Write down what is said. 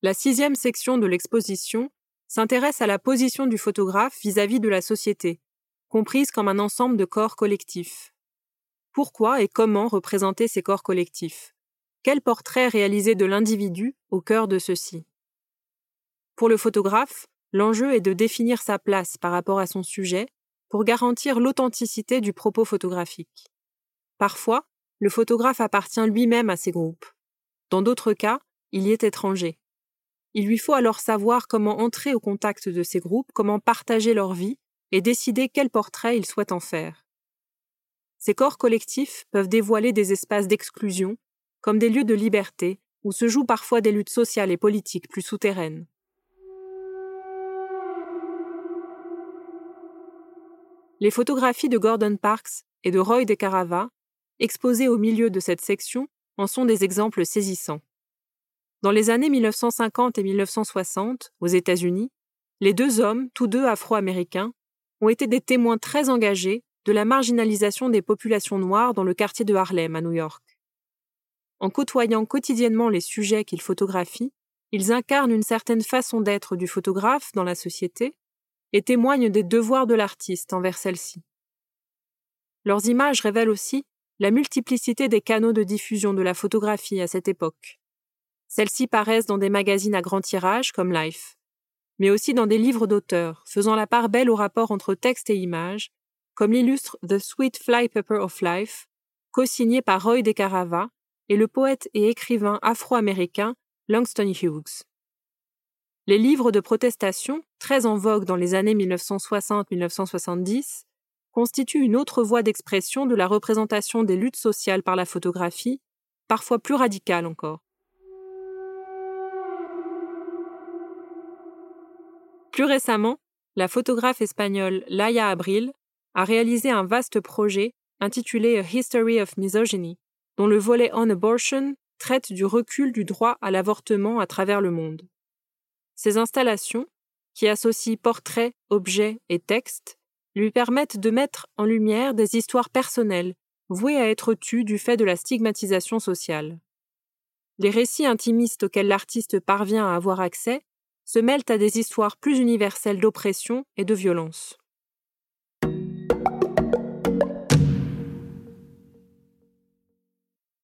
La sixième section de l'exposition s'intéresse à la position du photographe vis-à-vis de la société, comprise comme un ensemble de corps collectifs. Pourquoi et comment représenter ces corps collectifs? Quel portrait réaliser de l'individu au cœur de ceux-ci? Pour le photographe, l'enjeu est de définir sa place par rapport à son sujet pour garantir l'authenticité du propos photographique. Parfois, le photographe appartient lui-même à ces groupes. Dans d'autres cas, il y est étranger. Il lui faut alors savoir comment entrer au contact de ces groupes, comment partager leur vie et décider quel portrait il souhaite en faire. Ces corps collectifs peuvent dévoiler des espaces d'exclusion, comme des lieux de liberté, où se jouent parfois des luttes sociales et politiques plus souterraines. Les photographies de Gordon Parks et de Roy de Carava, exposées au milieu de cette section, en sont des exemples saisissants. Dans les années 1950 et 1960, aux États-Unis, les deux hommes, tous deux afro-américains, ont été des témoins très engagés de la marginalisation des populations noires dans le quartier de Harlem à New York. En côtoyant quotidiennement les sujets qu'ils photographient, ils incarnent une certaine façon d'être du photographe dans la société et témoignent des devoirs de l'artiste envers celle-ci. Leurs images révèlent aussi la multiplicité des canaux de diffusion de la photographie à cette époque. Celles-ci paraissent dans des magazines à grand tirage comme Life, mais aussi dans des livres d'auteurs, faisant la part belle au rapport entre texte et image, comme l'illustre The Sweet Fly Pepper of Life, co-signé par Roy De Carava et le poète et écrivain afro-américain Langston Hughes. Les livres de protestation, très en vogue dans les années 1960-1970, constituent une autre voie d'expression de la représentation des luttes sociales par la photographie, parfois plus radicale encore. Plus récemment, la photographe espagnole Laia Abril a réalisé un vaste projet intitulé A History of Misogyny, dont le volet On Abortion traite du recul du droit à l'avortement à travers le monde. Ces installations, qui associent portraits, objets et textes, lui permettent de mettre en lumière des histoires personnelles vouées à être tues du fait de la stigmatisation sociale. Les récits intimistes auxquels l'artiste parvient à avoir accès se mêlent à des histoires plus universelles d'oppression et de violence.